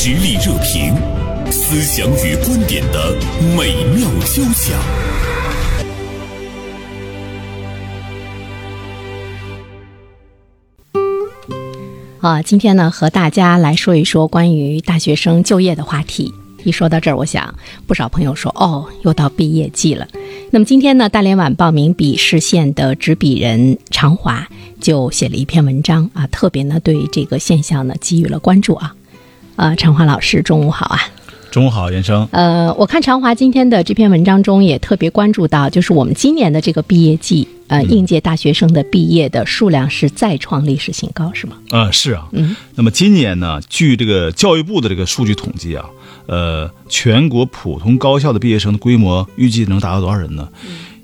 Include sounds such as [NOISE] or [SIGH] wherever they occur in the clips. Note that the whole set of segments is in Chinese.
实力热评，思想与观点的美妙交响。啊，今天呢，和大家来说一说关于大学生就业的话题。一说到这儿，我想不少朋友说：“哦，又到毕业季了。”那么今天呢，大连晚报名笔视线的执笔人常华就写了一篇文章啊，特别呢对这个现象呢给予了关注啊。啊，常华老师，中午好啊！中午好，袁生。呃，我看常华今天的这篇文章中也特别关注到，就是我们今年的这个毕业季，呃，应届大学生的毕业的数量是再创历史新高，是吗？啊，是啊。嗯。那么今年呢，据这个教育部的这个数据统计啊，呃，全国普通高校的毕业生的规模预计能达到多少人呢？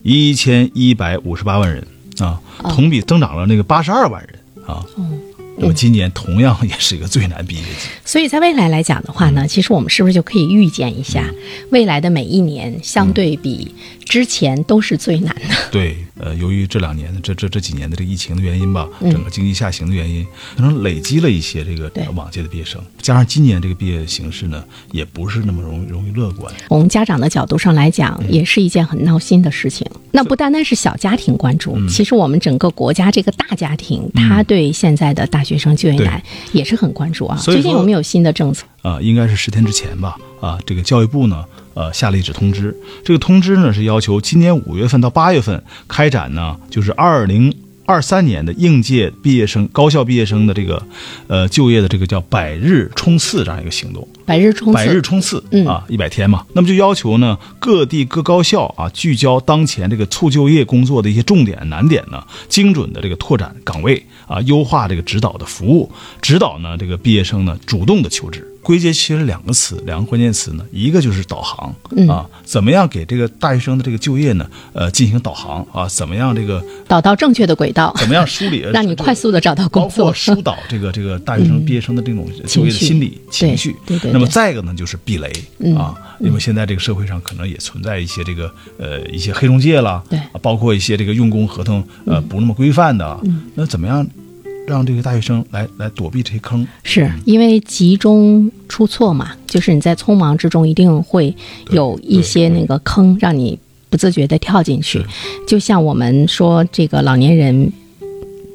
一千一百五十八万人啊，同比增长了那个八十二万人啊。嗯。那么今年同样也是一个最难毕业季，所以在未来来讲的话呢，其实我们是不是就可以预见一下，未来的每一年相对比之前都是最难的？对，呃，由于这两年的这这这几年的这个疫情的原因吧，整个经济下行的原因，可能累积了一些这个往届的毕业生，加上今年这个毕业形势呢，也不是那么容容易乐观。从家长的角度上来讲，也是一件很闹心的事情。那不单单是小家庭关注，其实我们整个国家这个大家庭，他对现在的大学生就业难也是很关注啊。最近有没有新的政策？啊，应该是十天之前吧。啊，这个教育部呢，呃，下了一纸通知。这个通知呢是要求今年五月份到八月份开展呢，就是二零二三年的应届毕业生、高校毕业生的这个，呃，就业的这个叫百日冲刺这样一个行动。百日冲刺，百日冲刺啊，一百天嘛。那么就要求呢，各地各高校啊，聚焦当前这个促就业工作的一些重点难点呢，精准的这个拓展岗位啊，优化这个指导的服务，指导呢这个毕业生呢主动的求职。归结其实两个词，两个关键词呢，一个就是导航啊，怎么样给这个大学生的这个就业呢，呃，进行导航啊，怎么样这个导到正确的轨道，怎么样梳理，[LAUGHS] 让你快速的找到工作，包括疏导这个这个大学生毕业生的这种就业的心理情绪，对对。那么再一个呢，就是避雷啊，因为现在这个社会上可能也存在一些这个呃一些黑中介啦，对，包括一些这个用工合同呃不那么规范的，那怎么样？让这个大学生来来躲避这些坑，是因为集中出错嘛？就是你在匆忙之中，一定会有一些那个坑，让你不自觉的跳进去。就像我们说，这个老年人。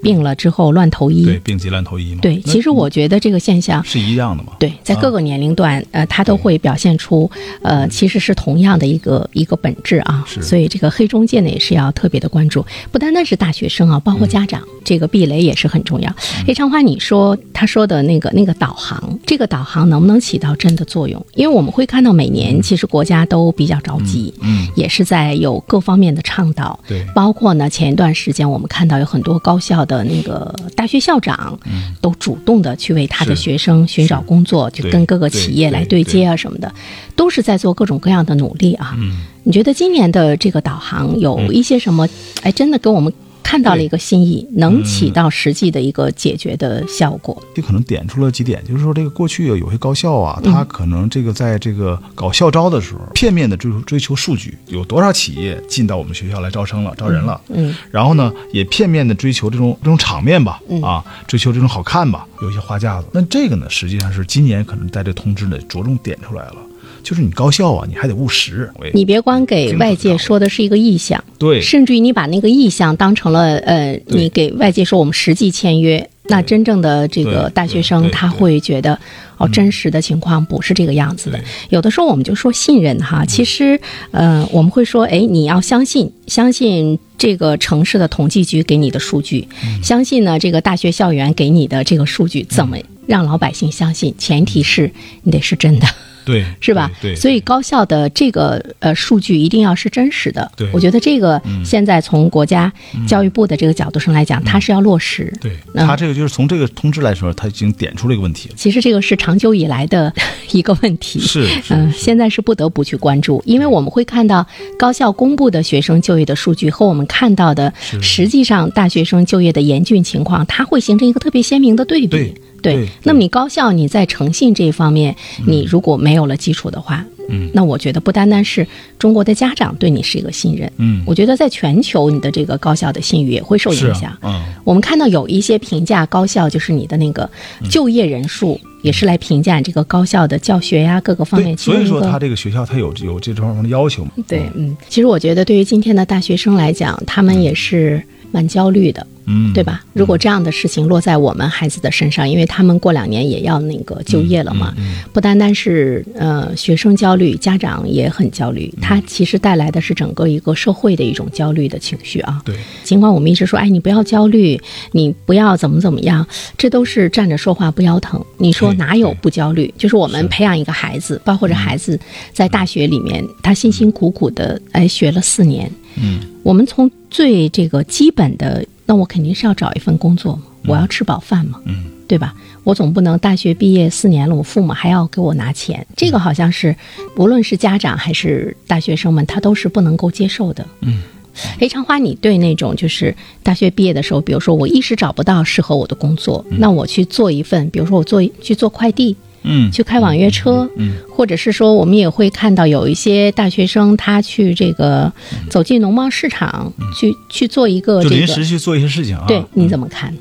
病了之后乱投医，对，病急乱投医嘛。对，其实我觉得这个现象是一样的嘛。对，在各个年龄段，呃，它都会表现出，呃，其实是同样的一个一个本质啊。是。所以这个黑中介呢，也是要特别的关注，不单单是大学生啊，包括家长，这个避雷也是很重要。黑长花，你说他说的那个那个导航，这个导航能不能起到真的作用？因为我们会看到每年其实国家都比较着急，嗯，也是在有各方面的倡导，对，包括呢前一段时间我们看到有很多高校。的那个大学校长，都主动的去为他的学生寻找工作，就跟各个企业来对接啊什么的，都是在做各种各样的努力啊。你觉得今年的这个导航有一些什么？哎，真的给我们。看到了一个新意，能起到实际的一个解决的效果。就可能点出了几点，就是说这个过去有些高校啊，他可能这个在这个搞校招的时候，片面的追求追求数据，有多少企业进到我们学校来招生了、招人了。嗯。然后呢，也片面的追求这种这种场面吧，啊，追求这种好看吧，有一些花架子。那这个呢，实际上是今年可能在这通知呢着重点出来了。就是你高效啊，你还得务实。你别光给外界说的是一个意向，对，甚至于你把那个意向当成了呃，你给外界说我们实际签约，那真正的这个大学生他会觉得哦，真实的情况不是这个样子的。有的时候我们就说信任哈，其实呃，我们会说哎，你要相信，相信这个城市的统计局给你的数据，相信呢这个大学校园给你的这个数据，怎么让老百姓相信？前提是你得是真的。对，是吧？对，所以高校的这个呃数据一定要是真实的。对，我觉得这个现在从国家教育部的这个角度上来讲，它是要落实。对，它这个就是从这个通知来说，它已经点出了一个问题。其实这个是长久以来的一个问题。[LAUGHS] 是，嗯，现在是不得不去关注，因为我们会看到高校公布的学生就业的数据和我们看到的实际上大学生就业的严峻情况，它会形成一个特别鲜明的对比。对，那么你高校你在诚信这一方面，你如果没有了基础的话，嗯，那我觉得不单单是中国的家长对你是一个信任，嗯，我觉得在全球你的这个高校的信誉也会受影响。嗯，我们看到有一些评价高校，就是你的那个就业人数也是来评价这个高校的教学呀各个方面。对，所以说他这个学校他有有这方面的要求嘛。对，嗯，其实我觉得对于今天的大学生来讲，他们也是蛮焦虑的。嗯，对吧？如果这样的事情落在我们孩子的身上，因为他们过两年也要那个就业了嗯嘛，不单单是呃学生焦虑，家长也很焦虑，嗯。他其实带来的是整个一个社会的一种焦虑的情绪啊。对，尽管我们一直说，哎，你不要焦虑，你不要怎么怎么样，这都是站着说话不腰疼。你说哪有不焦虑？就是我们培养一个孩子，包括这孩子在大学里面，他辛辛苦苦的哎学了四年，嗯，我们从最这个基本的，那我肯定是要找一份工作嘛，我要吃饱饭嘛，嗯，对吧？我总不能大学毕业四年了，我父母还要给我拿钱，这个好像是无论是家长还是大学生们，他都是不能够接受的。嗯。哎，长花，你对那种就是大学毕业的时候，比如说我一时找不到适合我的工作，那我去做一份，比如说我做去做快递，嗯，去开网约车，嗯或者是说我们也会看到有一些大学生他去这个走进农贸市场，去去做一个就这个，临时去做一些事情啊。对，你嗯怎么看？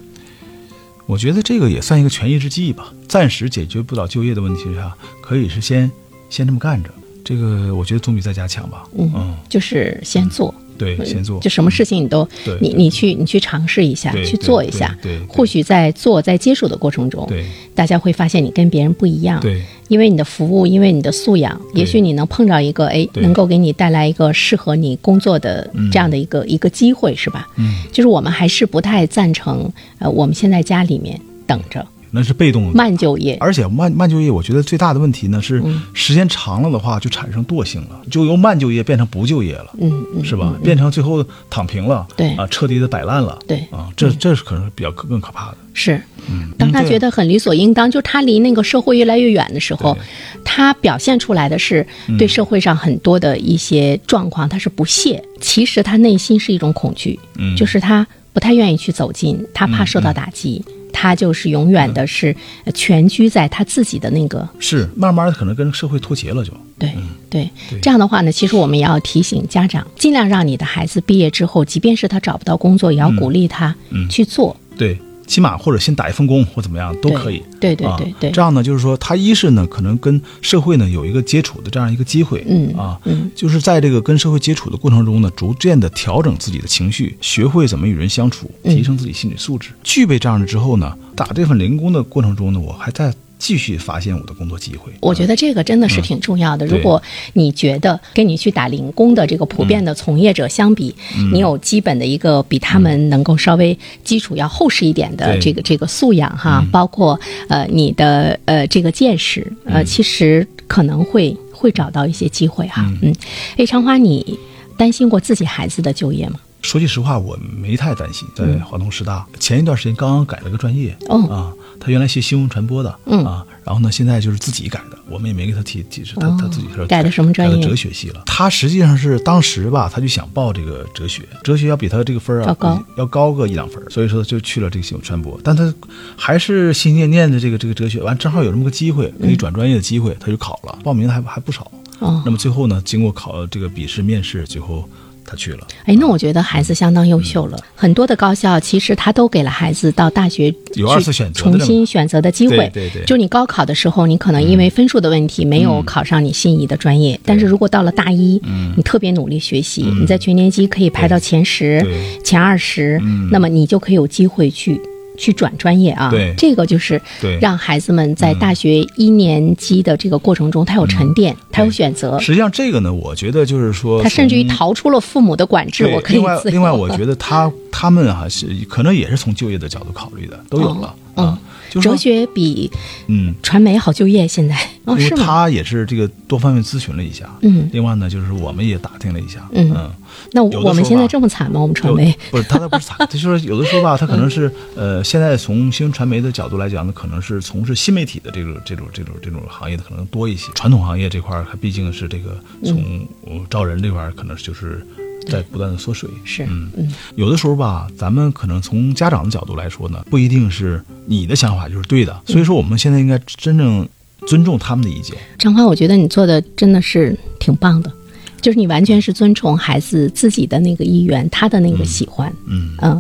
我觉得这个也算一个权宜之计吧，暂时解决不了就业的问题下，可以是先先这么干着。这个我觉得总比在家强吧。嗯就是先做，对，先做。就什么事情你都你你去你去尝试一下，去做一下对或许在做在接触的过程中，对。大家会发现你跟别人不一样，对。因为你的服务，因为你的素养，也许你能碰着一个哎，能够给你带来一个适合你工作的这样的一个、一个机会，是吧？嗯，就是我们还是不太赞成，呃，我们现在家里面等着那是被动的。慢就业。而且慢慢就业，我觉得最大的问题呢是嗯时间长了的话，就产生惰性了，就由慢就业变成不就业了，嗯嗯，是吧？变成最后躺平了，对啊，彻底的摆烂了，对啊，这这是可能比较更可怕的。是。嗯，当他觉得很理所应当，就他离那个社会越来越远的时候，他表现出来的是对社会上很多的一些状况，他是不屑。其实他内心是一种恐惧，嗯就是他不太愿意去走近，他怕受到打击，他就是永远的是呃蜷居在他自己的那个是慢慢的可能跟社会脱节了就，对对。这样的话呢，其实我们也要提醒家长，尽量让你的孩子毕业之后，即便是他找不到工作，也要鼓励他嗯。去做。对，起码或者先打一份工或怎么样都可以。对对啊对对这样呢，就是说他一是呢，可能跟社会呢有一个接触的这样一个机会，嗯啊，嗯，就是在这个跟社会接触的过程中呢，逐渐的调整自己的情绪，学会怎么与人相处，嗯提升自己心理素质。具备这样的之后呢，打这份零工的过程中呢，我还在继续发现我的工作机会。我觉得这个真的是挺重要的。嗯如果你觉得跟你去打零工的这个普遍的从业者相比，嗯你有基本的一个比他们能够稍微基础要厚实一点的这个这个素养哈，包括呃你的呃这个见识，嗯呃，其实可能会会找到一些机会哈。嗯，哎，长花，你担心过自己孩子的就业吗？说句实话，我没太担心。在华东师大、前一段时间刚刚改了个专业，哦啊，他原来学新闻传播的，嗯啊，然后呢，现在就是自己改的，我们也没给他提提示，他、哦他自己说改的什么专业改的哲学系了。他实际上是当时吧，他就想报这个哲学，哲学要比他这个分儿啊要高要高个一两分，所以说就去了这个新闻传播。但他还是心心念念的这个这个哲学，完正好有这么个机会可以转专业的机会，他就考了，报名的还还不少。哦那么最后呢，经过考这个笔试面试，最后他去了。哎，那我觉得孩子相当优秀了。很多的高校其实他都给了孩子到大学有二次去选择重新选择的机会。对对对。就你高考的时候，你可能因为分数的问题没有考上你心仪的专业，但是如果到了大一，你特别努力学习，你在全年级可以排到前十、前二十，那么你就可以有机会去。去转专业啊，对。这个就是对。让孩子们在大学一年级的这个过程中，他有沉淀，他有选择，实际上这个呢，我觉得就是说，他甚至于逃出了父母的管制，我可以另外，我觉得他他们啊、是可能也是从就业的角度考虑的，都有了、嗯啊。就是哲，学比嗯，传媒好就业，现在。哦因为是吗？他也是这个多方面咨询了一下，嗯。另外呢，就是我们也打听了一下，嗯。嗯，那我们现在这么惨吗？我们传媒？不是他那不是惨，他 [LAUGHS] 就是有的时候吧，他可能是呃，现在从新闻传媒的角度来讲呢，可能是从事新媒体的这种这种这种这种行业的可能多一些，传统行业这块儿它毕竟是这个从呃招人这块儿可能就是在不断的缩水，是嗯嗯有的时候吧，咱们可能从家长的角度来说呢，不一定是你的想法就是对的，所以说我们现在应该真正尊重他们的意见。张华，我觉得你做的真的是挺棒的。就是你完全是遵从孩子自己的那个意愿，他的那个喜欢。嗯嗯，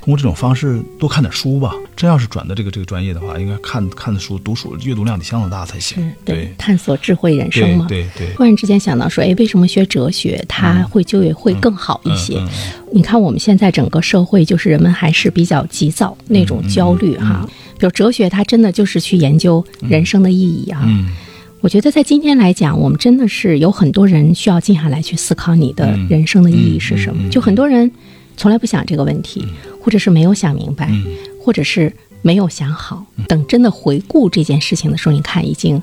通过这种方式多看点书吧。真要是转的这个这个专业的话，应该看看的书、读书阅读量得相当大才行。对，探索智慧人生嘛。对对。忽然之间想到说，哎，为什么学哲学他会就业会更好一些？你看我们现在整个社会，就是人们还是比较急躁那种焦虑哈。比如哲学，它真的就是去研究人生的意义啊。嗯。我觉得在今天来讲，我们真的是有很多人需要静下来去思考你的人生的意义是什么。就很多人从来不想这个问题，或者是没有想明白，或者是没有想好。等真的回顾这件事情的时候，你看已经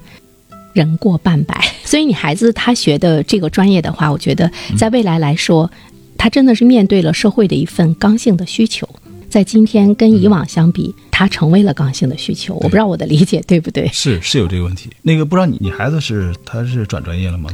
人过半百。[LAUGHS] 所以你孩子他学的这个专业的话，我觉得在未来来说，他真的是面对了社会的一份刚性的需求。在今天跟以往相比，它成为了刚性的需求。我不知道我的理解对不对？是是有这个问题。那个不知道你你孩子是他是转专业了吗？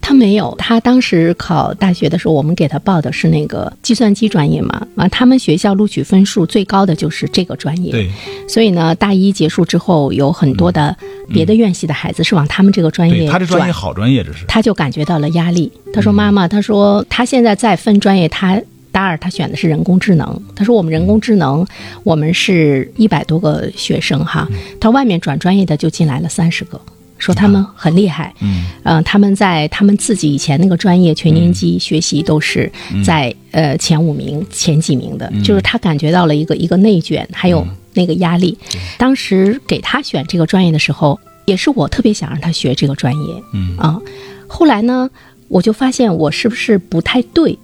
他没有，他当时考大学的时候，我们给他报的是那个计算机专业嘛。完，他们学校录取分数最高的就是这个专业。对。所以呢，大一结束之后，有很多的别的院系的孩子是往他们这个专业他这专业好专业，这是。他就感觉到了压力。他说：“妈妈，他说他现在在分专业，他。”大二他选的是人工智能，他说我们人工智能，我们是一百多个学生哈，他外面转专业的就进来了三十个，说他们很厉害，嗯，他们在他们自己以前那个专业全年级学习都是在呃前五名、前几名的，就是他感觉到了一个一个内卷，还有那个压力。当时给他选这个专业的时候，也是我特别想让他学这个专业，嗯。啊，后来呢，我就发现我是不是不太对。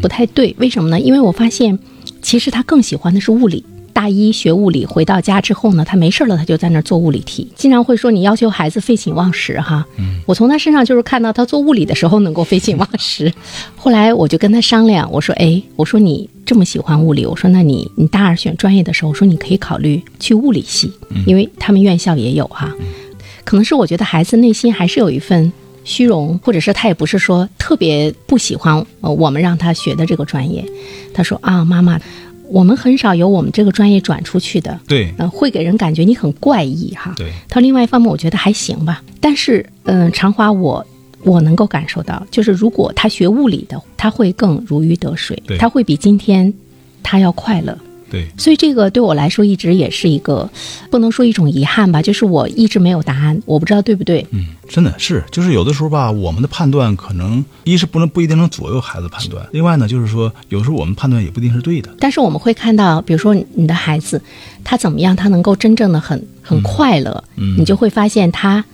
不太对，为什么呢？因为我发现，其实他更喜欢的是物理。大一学物理，回到家之后呢，他没事了，他就在那儿做物理题，经常会说你要求孩子废寝忘食哈。嗯，我从他身上就是看到他做物理的时候能够废寝忘食。[LAUGHS] 后来我就跟他商量，我说，哎，我说你这么喜欢物理，我说那你你大二选专业的时候，我说你可以考虑去物理系，因为他们院校也有哈。可能是我觉得孩子内心还是有一份。虚荣，或者是他也不是说特别不喜欢呃我们让他学的这个专业。他说啊，妈妈，我们很少有我们这个专业转出去的。对，嗯，会给人感觉你很怪异哈。对。他另外一方面，我觉得还行吧。但是，嗯，长华，我我能够感受到，就是如果他学物理的，他会更如鱼得水，他会比今天他要快乐。对，所以这个对我来说一直也是一个，不能说一种遗憾吧，就是我一直没有答案，我不知道对不对。嗯，真的是，就是有的时候吧，我们的判断可能一是不能不一定能左右孩子判断，另外呢，就是说有时候我们判断也不一定是对的。但是我们会看到，比如说你的孩子，他怎么样，他能够真正的很很快乐，嗯，你就会发现他。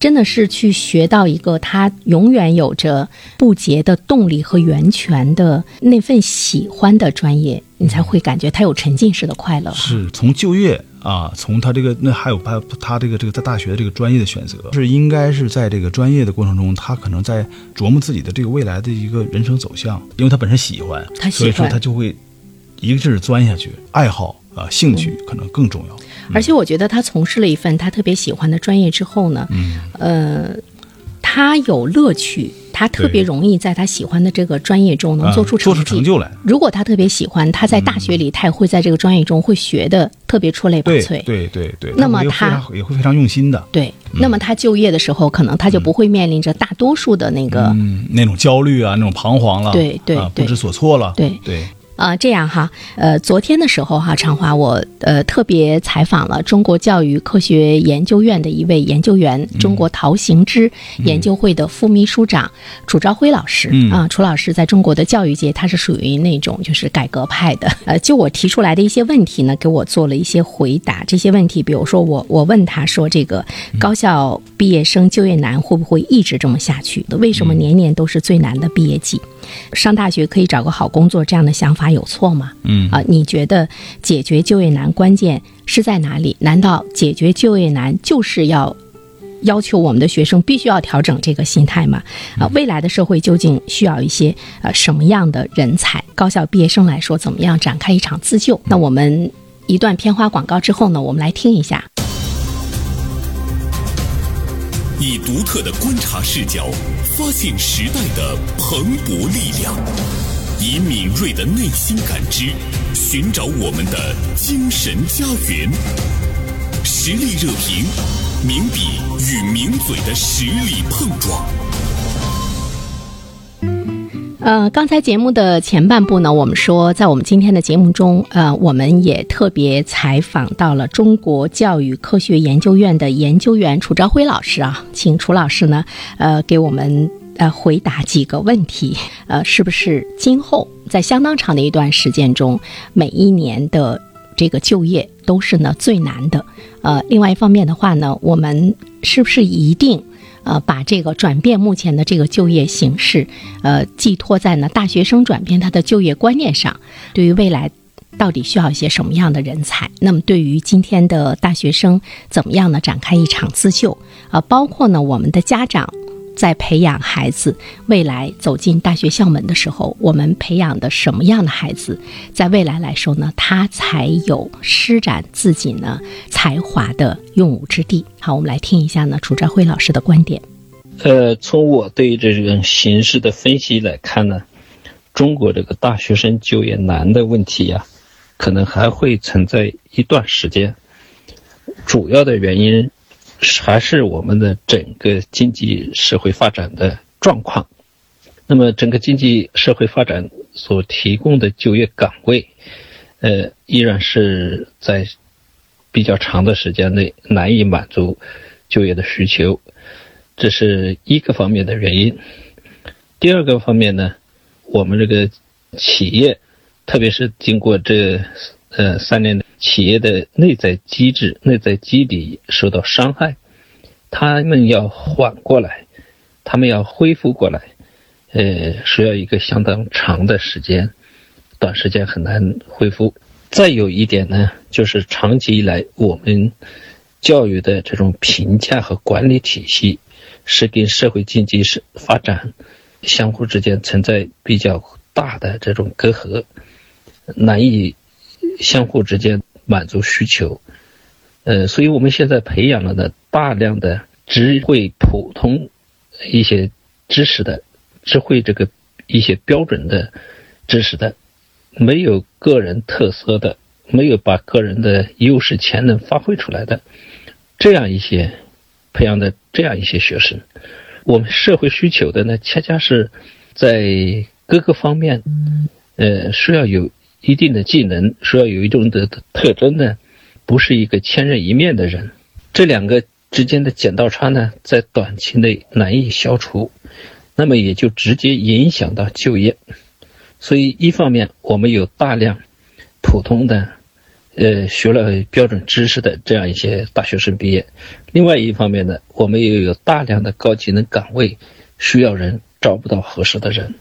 真的是去学到一个他永远有着不竭的动力和源泉的那份喜欢的专业，你才会感觉他有沉浸式的快乐。是从就业啊，从他这个那还有他他这个这个在大学的这个专业的选择，是应该是在这个专业的过程中，他可能在琢磨自己的这个未来的一个人生走向，因为他本身喜欢，所以说他就会一个劲儿钻下去，爱好啊兴趣可能更重要。而且我觉得他从事了一份他特别喜欢的专业之后呢，嗯呃，他有乐趣，他特别容易在他喜欢的这个专业中能做出成就来。如果他特别喜欢，他在大学里他也会在这个专业中会学的特别出类拔萃。对对对。那么他也会非常用心的。对。那么他就业的时候，可能他就不会面临着大多数的那个那种焦虑啊，那种彷徨了，对对，不知所措了。对对。啊，这样哈，呃，昨天的时候哈，长华我呃特别采访了中国教育科学研究院的一位研究员，中国陶行知研究会的副秘书长楚朝晖老师啊，楚老师在中国的教育界，他是属于那种就是改革派的，呃，就我提出来的一些问题呢，给我做了一些回答。这些问题，比如说我我问他说，这个高校毕业生就业难会不会一直这么下去？为什么年年都是最难的毕业季？上大学可以找个好工作，这样的想法有错吗？嗯啊，你觉得解决就业难关键是在哪里？难道解决就业难就是要要求我们的学生必须要调整这个心态吗？啊，未来的社会究竟需要一些呃什么样的人才？高校毕业生来说，怎么样展开一场自救？那我们一段片花广告之后呢，我们来听一下。以独特的观察视角，发现时代的蓬勃力量；以敏锐的内心感知，寻找我们的精神家园。实力热评，名笔与名嘴的实力碰撞。呃，刚才节目的前半部呢，我们说，在我们今天的节目中，呃，我们也特别采访到了中国教育科学研究院的研究员楚朝辉老师啊，请楚老师呢，呃，给我们呃回答几个问题，呃，是不是今后在相当长的一段时间中，每一年的这个就业都是呢最难的？呃，另外一方面的话呢，我们是不是一定？呃，把这个转变目前的这个就业形势，呃，寄托在呢大学生转变他的就业观念上。对于未来，到底需要一些什么样的人才？那么，对于今天的大学生，怎么样呢？展开一场自救？啊，包括呢，我们的家长。在培养孩子未来走进大学校门的时候，我们培养的什么样的孩子，在未来来说呢，他才有施展自己呢才华的用武之地。好，我们来听一下呢楚兆辉老师的观点。呃，从我对这个形势的分析来看呢，中国这个大学生就业难的问题呀，可能还会存在一段时间。主要的原因。还是我们的整个经济社会发展的状况。那么，整个经济社会发展所提供的就业岗位，呃，依然是在比较长的时间内难以满足就业的需求，这是一个方面的原因。第二个方面呢，我们这个企业，特别是经过这。呃，三年的企业的内在机制、内在基底受到伤害，他们要缓过来，他们要恢复过来，呃，需要一个相当长的时间，短时间很难恢复。再有一点呢，就是长期以来我们教育的这种评价和管理体系，是跟社会经济是发展相互之间存在比较大的这种隔阂，难以。相互之间满足需求，呃，所以我们现在培养了的大量的只会普通一些知识的，只会这个一些标准的知识的，没有个人特色的，没有把个人的优势潜能发挥出来的这样一些培养的这样一些学生，我们社会需求的呢，恰恰是在各个方面，呃，需要有。一定的技能，说要有一种的特征呢，不是一个千人一面的人。这两个之间的剪刀差呢，在短期内难以消除，那么也就直接影响到就业。所以，一方面我们有大量普通的，呃，学了标准知识的这样一些大学生毕业；另外一方面呢，我们又有大量的高技能岗位需要人，找不到合适的人。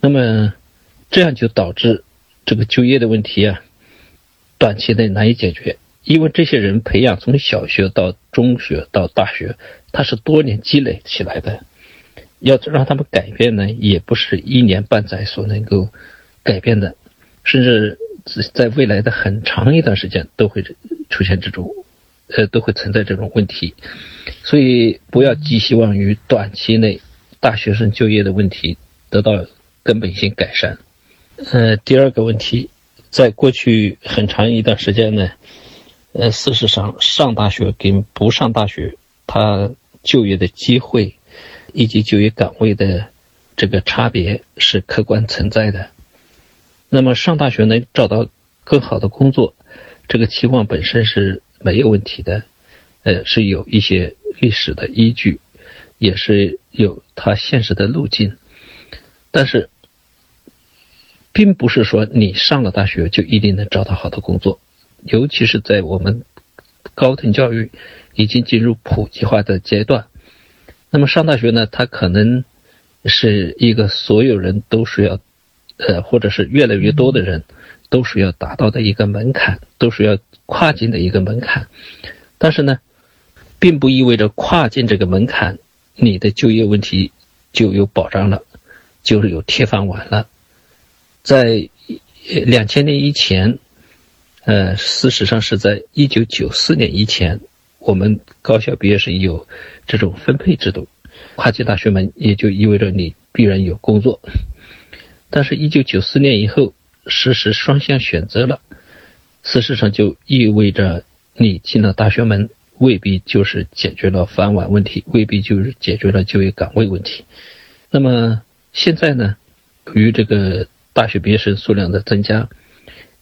那么，这样就导致。这个就业的问题啊，短期内难以解决，因为这些人培养从小学到中学到大学，他是多年积累起来的，要让他们改变呢，也不是一年半载所能够改变的，甚至在未来的很长一段时间都会出现这种，呃，都会存在这种问题，所以不要寄希望于短期内大学生就业的问题得到根本性改善。呃，第二个问题，在过去很长一段时间呢，呃，事实上上大学跟不上大学，他就业的机会以及就业岗位的这个差别是客观存在的。那么上大学能找到更好的工作，这个期望本身是没有问题的，呃，是有一些历史的依据，也是有它现实的路径，但是。并不是说你上了大学就一定能找到好的工作，尤其是在我们高等教育已经进入普及化的阶段。那么上大学呢，它可能是一个所有人都需要，呃，或者是越来越多的人都需要达到的一个门槛，都需要跨境的一个门槛。但是呢，并不意味着跨境这个门槛，你的就业问题就有保障了，就是有铁饭碗了。在两千年以前，呃，事实上是在一九九四年以前，我们高校毕业生有这种分配制度，跨进大学门也就意味着你必然有工作。但是，一九九四年以后实施双向选择了，事实上就意味着你进了大学门，未必就是解决了饭碗问题，未必就是解决了就业岗位问题。那么现在呢？由于这个大学毕业生数量的增加，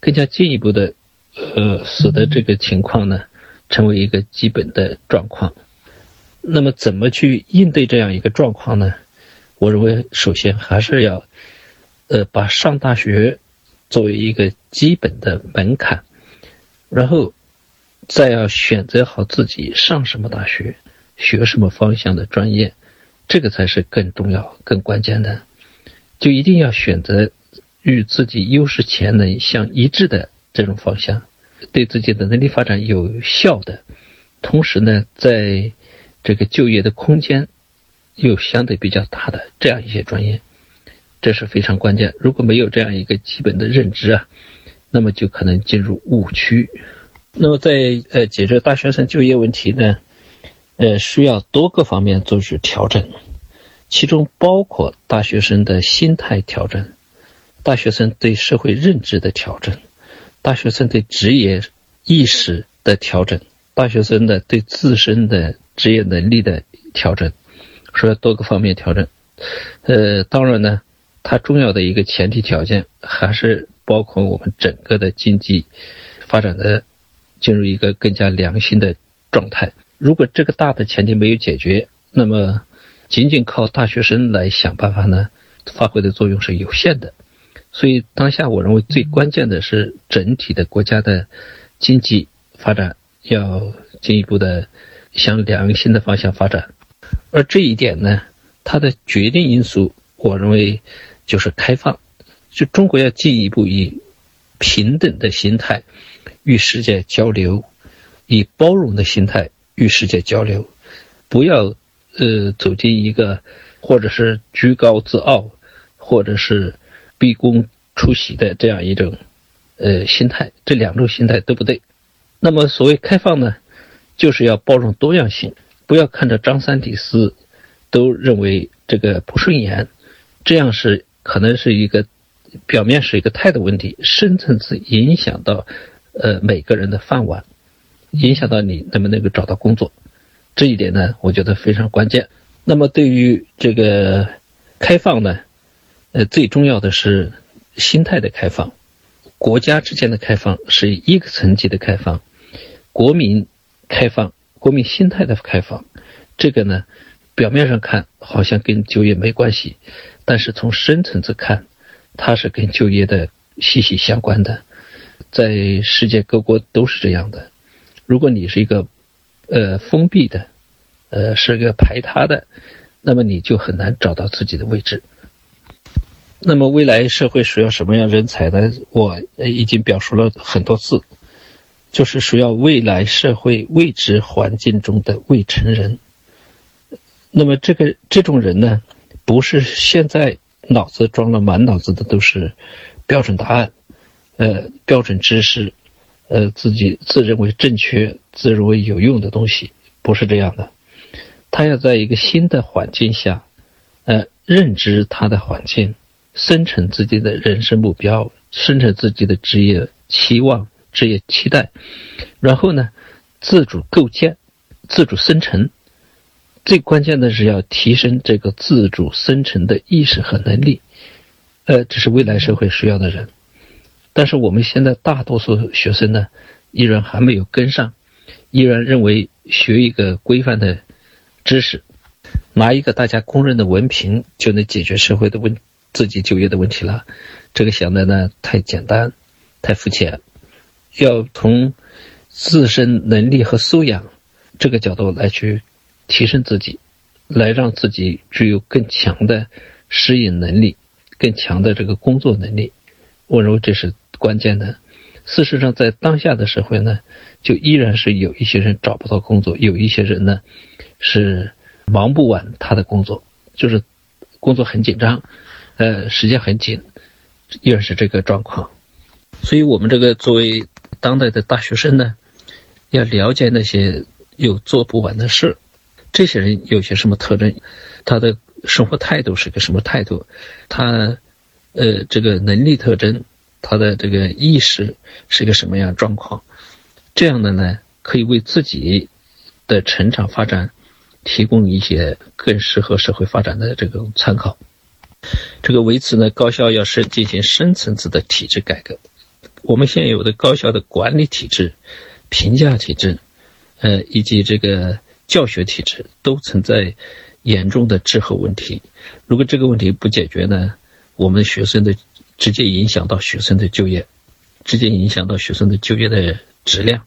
更加进一步的，呃，使得这个情况呢成为一个基本的状况。那么，怎么去应对这样一个状况呢？我认为，首先还是要，呃，把上大学作为一个基本的门槛，然后再要选择好自己上什么大学，学什么方向的专业，这个才是更重要、更关键的。就一定要选择与自己优势潜能相一致的这种方向，对自己的能力发展有效的，同时呢，在这个就业的空间。又相对比较大的这样一些专业，这是非常关键。如果没有这样一个基本的认知啊，那么就可能进入误区。那么在呃解决大学生就业问题呢，呃需要多个方面做出调整，其中包括大学生的心态调整，大学生对社会认知的调整，大学生对职业意识的调整，大学生的对自身的职业能力的调整。说多个方面调整，呃，当然呢，它重要的一个前提条件还是包括我们整个的经济发展的进入一个更加良性的状态。如果这个大的前提没有解决，那么仅仅靠大学生来想办法呢，发挥的作用是有限的。所以当下我认为最关键的是整体的国家的经济发展要进一步的向良性的方向发展。而这一点呢，它的决定因素，我认为就是开放。就中国要进一步以平等的心态与世界交流，以包容的心态与世界交流，不要呃走进一个或者是居高自傲，或者是毕恭出席的这样一种呃心态。这两种心态都不对。那么所谓开放呢，就是要包容多样性。不要看着张三李四，都认为这个不顺眼，这样是可能是一个表面是一个态度问题，深层次影响到呃每个人的饭碗，影响到你能不能够找到工作，这一点呢，我觉得非常关键。那么对于这个开放呢，呃，最重要的是心态的开放，国家之间的开放是一个层级的开放，国民开放。国民心态的开放，这个呢，表面上看好像跟就业没关系，但是从深层次看，它是跟就业的息息相关的。在世界各国都是这样的。如果你是一个呃封闭的，呃是个排他的，那么你就很难找到自己的位置。那么未来社会需要什么样人才呢？我已经表述了很多次。就是需要未来社会未知环境中的未成人。那么这个这种人呢，不是现在脑子装了满脑子的都是标准答案，呃，标准知识，呃，自己自认为正确、自认为有用的东西，不是这样的。他要在一个新的环境下，呃，认知他的环境，生成自己的人生目标，生成自己的职业期望。职业期待，然后呢，自主构建、自主生成，最关键的是要提升这个自主生成的意识和能力。呃，这是未来社会需要的人。但是我们现在大多数学生呢，依然还没有跟上，依然认为学一个规范的知识，拿一个大家公认的文凭就能解决社会的问自己就业的问题了。这个想的呢太简单，太肤浅。要从自身能力和素养这个角度来去提升自己，来让自己具有更强的适应能力、更强的这个工作能力。我认为这是关键的。事实上，在当下的社会呢，就依然是有一些人找不到工作，有一些人呢是忙不完他的工作，就是工作很紧张，呃，时间很紧，依然是这个状况。所以，我们这个作为当代的大学生呢，要了解那些有做不完的事。这些人有些什么特征？他的生活态度是个什么态度？他呃，这个能力特征，他的这个意识是一个什么样状况？这样的呢，可以为自己的成长发展提供一些更适合社会发展的这种参考。这个为此呢，高校要是进行深层次的体制改革。我们现有的高校的管理体制、评价体制，呃，以及这个教学体制都存在严重的滞后问题。如果这个问题不解决呢，我们学生的直接影响到学生的就业，直接影响到学生的就业的质量。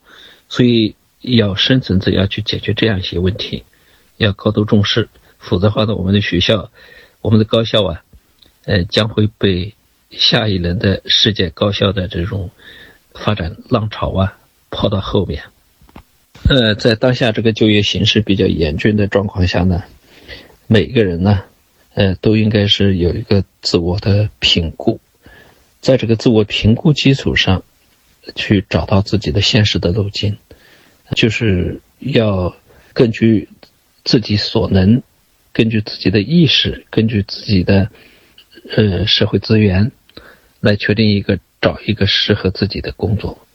所以要深层次要去解决这样一些问题，要高度重视，否则的话呢，我们的学校、我们的高校啊，呃，将会被。下一轮的世界高校的这种发展浪潮啊，抛到后面。呃，在当下这个就业形势比较严峻的状况下呢，每个人呢，呃，都应该是有一个自我的评估，在这个自我评估基础上，去找到自己的现实的路径，就是要根据自己所能，根据自己的意识，根据自己的呃社会资源。来确定一个找一个适合自己的工作，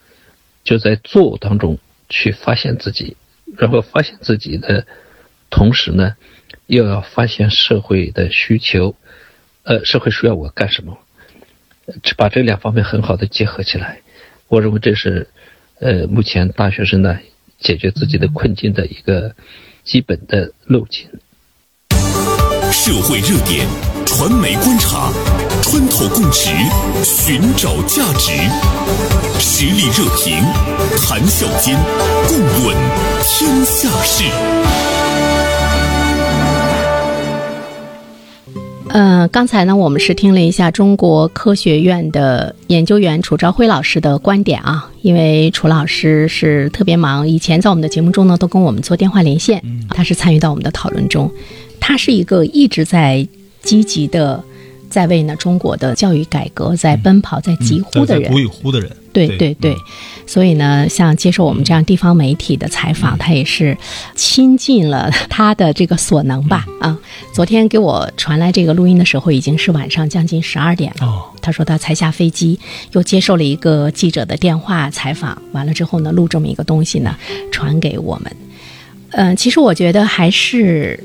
就在做当中去发现自己，然后发现自己的同时呢，又要发现社会的需求，呃，社会需要我干什么，把这两方面很好的结合起来，我认为这是呃目前大学生呢解决自己的困境的一个基本的路径。社会热点，传媒观察，穿透共识，寻找价值，实力热评，谈笑间，共论天下事。呃，刚才呢，我们是听了一下中国科学院的研究员楚朝辉老师的观点啊，因为楚老师是特别忙，以前在我们的节目中呢，都跟我们做电话连线，他是参与到我们的讨论中。他是一个一直在积极的，在为呢中国的教育改革在奔跑、在疾呼的人，鼓与呼的人。对对对，所以呢，像接受我们这样地方媒体的采访，他也是倾尽了他的这个所能吧。啊，昨天给我传来这个录音的时候，已经是晚上将近十二点了。他说他才下飞机，又接受了一个记者的电话采访，完了之后呢，录这么一个东西呢，传给我们。嗯，其实我觉得还是。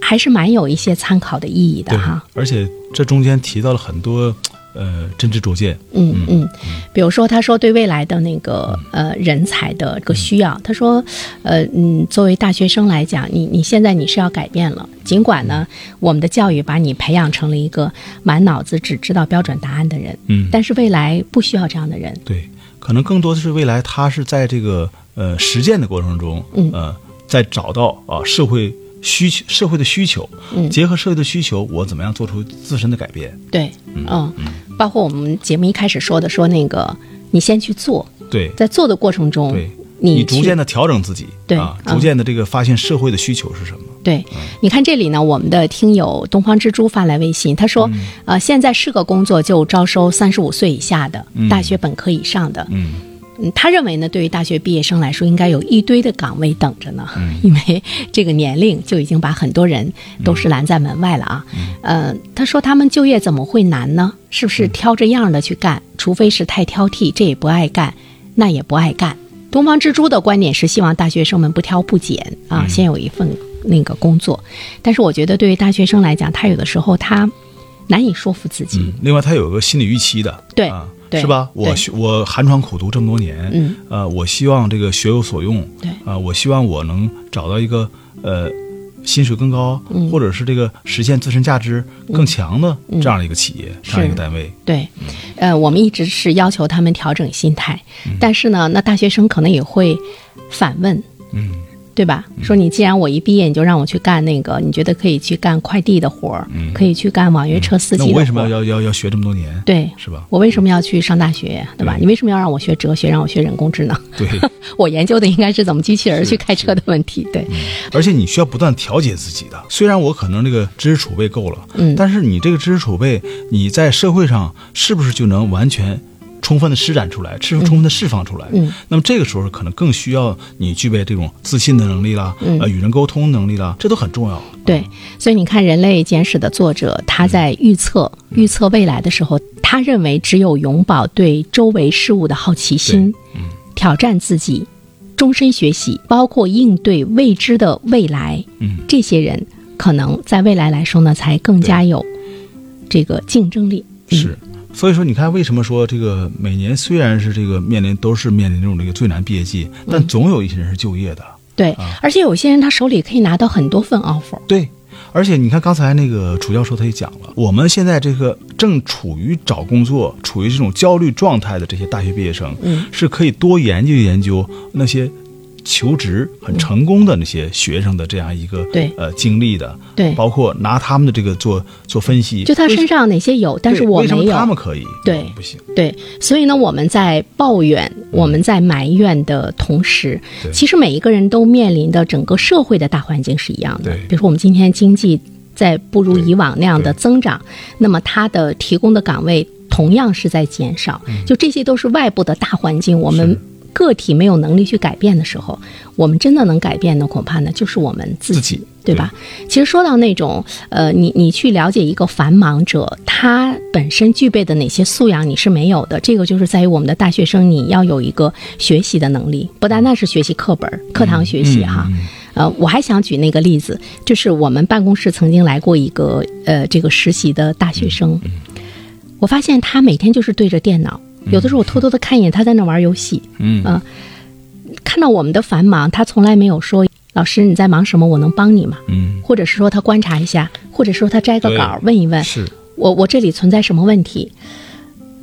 还是蛮有一些参考的意义的哈，而且这中间提到了很多，呃，真知灼见。嗯嗯，比如说他说对未来的那个呃人才的个需要，他说，呃嗯，作为大学生来讲，你你现在你是要改变了，尽管呢我们的教育把你培养成了一个满脑子只知道标准答案的人，嗯，但是未来不需要这样的人。对，可能更多的是未来他是在这个呃实践的过程中，嗯。呃，在找到啊社会。需求社会的需求，嗯，结合社会的需求，我怎么样做出自身的改变？对，嗯，包括我们节目一开始说的，说那个你先去做，对，在做的过程中，对，你逐渐的调整自己，对，啊，逐渐的这个发现社会的需求是什么？对，你看这里呢，我们的听友东方之珠发来微信，他说，呃，现在是个工作就招收三十五岁以下的，大学本科以上的，嗯。嗯，他认为呢，对于大学毕业生来说，应该有一堆的岗位等着呢，[LAUGHS] 因为这个年龄就已经把很多人都是拦在门外了啊。呃，他说他们就业怎么会难呢？是不是挑着样的去干？除非是太挑剔，这也不爱干，那也不爱干。东方之珠的观点是希望大学生们不挑不拣啊，先有一份那个工作。但是我觉得对于大学生来讲，他有的时候他难以说服自己。另外，他有个心理预期的，对。是吧？我我寒窗苦读这么多年，嗯，呃，我希望这个学有所用，对，啊，我希望我能找到一个呃薪水更高，或者是这个实现自身价值更强的这样的一个企业，这样一个单位。对，呃，我们一直是要求他们调整心态，但是呢，那大学生可能也会反问，嗯。对吧？说你既然我一毕业你就让我去干那个，你觉得可以去干快递的活儿，可以去干网约车司机的活儿。那我为什么要要要学这么多年？对，是吧？我为什么要去上大学？对吧？你为什么要让我学哲学，让我学人工智能？对，[LAUGHS] 我研究的应该是怎么机器人去开车的问题。对，而且你需要不断调节自己的。虽然我可能这个知识储备够了，嗯，但是你这个知识储备，你在社会上是不是就能完全？充分的施展出来，充充分的释放出来。嗯，那么这个时候可能更需要你具备这种自信的能力啦，呃，与人沟通能力啦，这都很重要。对，所以你看，《人类简史》的作者他在预测预测未来的时候，他认为只有永葆对周围事物的好奇心，嗯，挑战自己，终身学习，包括应对未知的未来，嗯，这些人可能在未来来说呢，才更加有。这个竞争力。是，所以说你看，为什么说这个每年虽然是这个面临都是面临这种这个最难毕业季，但总有一些人是就业的。对，而且有些人他手里可以拿到很多份 offer。对，而且你看刚才那个楚教授他也讲了，我们现在这个正处于找工作、处于这种焦虑状态的这些大学毕业生，嗯，是可以多研究研究那些。求职很成功的那些学生的这样一个对。呃经历的，对，包括拿他们的这个做做分析，就他身上哪些有，但是我没有，他们可以，对，不行，对，所以呢，我们在抱怨、我们在埋怨的同时，其实每一个人都面临的整个社会的大环境是一样的。比如说，我们今天经济在不如以往那样的增长，那么他的提供的岗位同样是在减少，就这些都是外部的大环境，我们。个体没有能力去改变的时候，我们真的能改变的，恐怕呢就是我们自己，对吧？其实说到那种，呃，你你去了解一个繁忙者，他本身具备的哪些素养你是没有的，这个就是在于我们的大学生，你要有一个学习的能力，不单单是学习课本、课堂学习哈。呃，我还想举那个例子，就是我们办公室曾经来过一个呃这个实习的大学生，我发现他每天就是对着电脑。有的时候我偷偷的看一眼，他在那玩游戏。嗯啊，看到我们的繁忙，他从来没有说：“老师你在忙什么？我能帮你吗？”嗯，或者是说他观察一下，或者说他摘个稿问一问，是我我这里存在什么问题。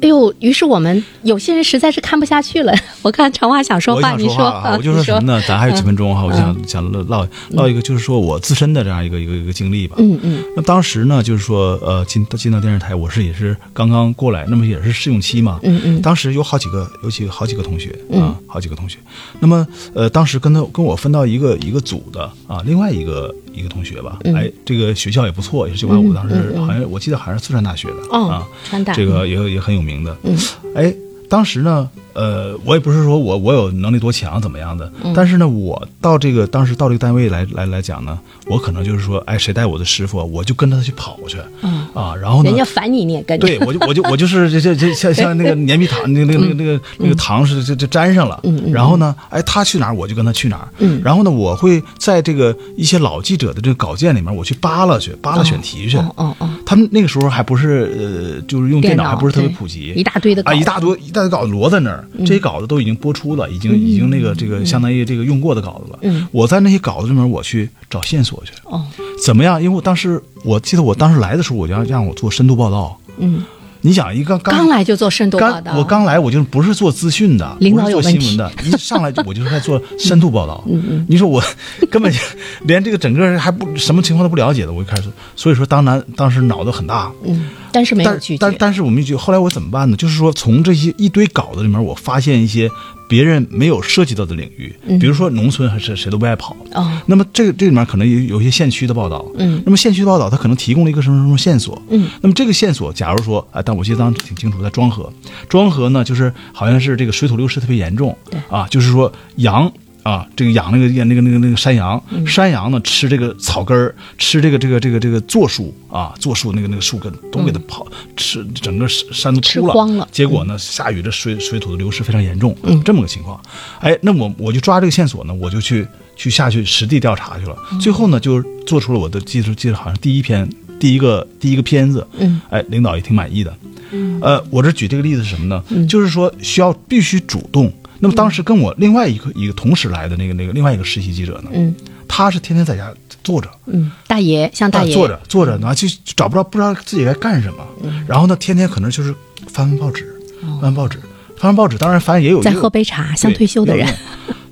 哎呦，于是我们有些人实在是看不下去了。[LAUGHS] 我看长话想说话，你说啊，我就说什么呢？咱还有几分钟哈，我想想唠唠一个，就是说我自身的这样一个一个一个经历吧。嗯嗯。那当时呢，就是说呃进进到电视台，我是也是刚刚过来，那么也是试用期嘛。嗯嗯。当时有好几个，尤其好几个同学啊，好几个同学。那么呃，当时跟他跟我分到一个一个组的啊，另外一个一个同学吧，哎，这个学校也不错，也是九八五，当时好像我记得好像是四川大学的啊，川大，这个也也很有名的。嗯。哎，当时呢，呃，我也不是说我我有能力多强怎么样的，但是呢，我到这个当时到这个单位来来来讲呢，我可能就是说，哎，谁带我的师傅，我就跟着他去跑去，嗯。啊，然后呢，人家烦你你也跟着，对我就我就我就是这这这像像 [LAUGHS] 那个粘皮糖，那那个那个那个那个糖是就就粘上了，嗯然后呢，哎，他去哪儿我就跟他去哪儿，嗯，然后呢，我会在这个一些老记者的这个稿件里面，我去扒拉去扒拉选题去，哦哦，他们那个时候还不是呃，就是用电脑还不是特别普及，一大堆的啊，一大堆一大堆稿。摞在那儿，这些稿子都已经播出了，已经已经那个这个相当于这个用过的稿子了。嗯，我在那些稿子里面我去找线索去。哦，怎么样？因为我当时我记得我当时来的时候，我就要让我做深度报道。嗯。你想一个刚来就做深度报道，我刚来我就不是做资讯的，领导有新闻的，一上来我就是在做深度报道。嗯嗯，你说我根本连这个整个还不什么情况都不了解的，我就开始，所以说当然当时脑子很大。嗯，但是没有拒绝。但但是我们就后来我怎么办呢？就是说从这些一堆稿子里面，我发现一些。别人没有涉及到的领域，比如说农村还是谁都不爱跑。哦，那么这个这里面可能有有一些县区的报道。嗯，那么县区的报道，它可能提供了一个什么什么线索。嗯，那么这个线索，假如说，哎，但我记得当时挺清楚，在庄河，庄河呢，就是好像是这个水土流失特别严重。对，啊，就是说羊。啊，这个养那个那个那个那个山羊，山羊呢吃这个草根儿，吃这个这个这个这个柞树啊，柞树那个那个树根都给它跑吃，整个山都秃了。结果呢，下雨这水水土的流失非常严重，这么个情况。哎，那我我就抓这个线索呢，我就去去下去实地调查去了。最后呢，就做出了我的记得记得好像第一篇第一个第一个片子。嗯，哎，领导也挺满意的。嗯，呃，我这举这个例子是什么呢？就是说需要必须主动。那么当时跟我另外一个一个同时来的那个那个另外一个实习记者呢，嗯，他是天天在家坐着，嗯，大爷像大爷。坐着坐着，然后就找不着不知道自己该干什么，然后呢，天天可能就是翻翻报纸，翻翻报纸，翻翻报纸，当然翻也有在喝杯茶，像退休的人，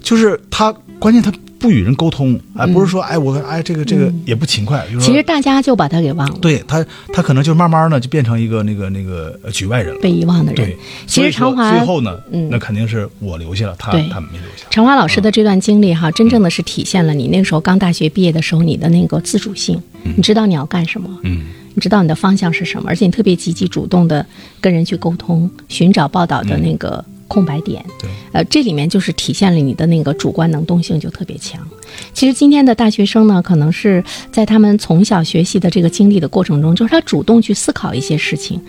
就是他，关键他。不与人沟通，哎，不是说哎我哎这个这个也不勤快，其实大家就把他给忘了。对他，他可能就慢慢呢就变成一个那个那个局外人了，被遗忘的人。对，其实长华最后呢，那肯定是我留下了，他他没留下。长华老师的这段经历哈，真正的是体现了你那个时候刚大学毕业的时候你的那个自主性，你知道你要干什么，嗯，你知道你的方向是什么，而且你特别积极主动的跟人去沟通，寻找报道的那个。空白点，对，呃，这里面就是体现了你的那个主观能动性就特别强。其实今天的大学生呢，可能是在他们从小学习的这个经历的过程中，就是他主动去思考一些事情，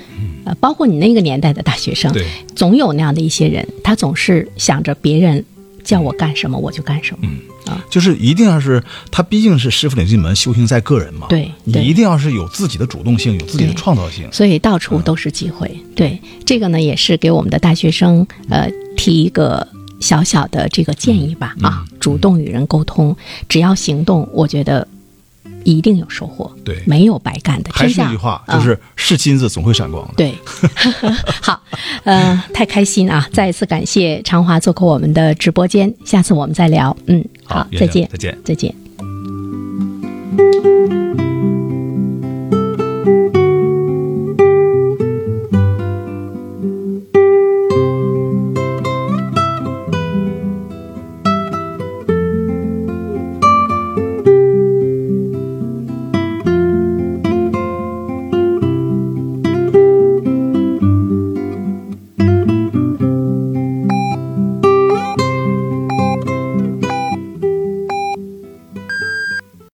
呃，包括你那个年代的大学生，对，总有那样的一些人，他总是想着别人叫我干什么我就干什么。嗯，啊。就是一定要是他毕竟是师傅领进门，修行在个人嘛。对你一定要是有自己的主动性，有自己的创造性。所以到处都是机会。对这个呢，也是给我们的大学生呃提一个小小的这个建议吧、嗯啊，主动与人沟通，只要行动，我觉得一定有收获。对没有白干的。还是那句话，嗯就是是金子总会闪光的。对，[LAUGHS] 好，呃，太开心啊！再一次感谢长华做客我们的直播间，下次我们再聊。嗯，好再见，再见再见。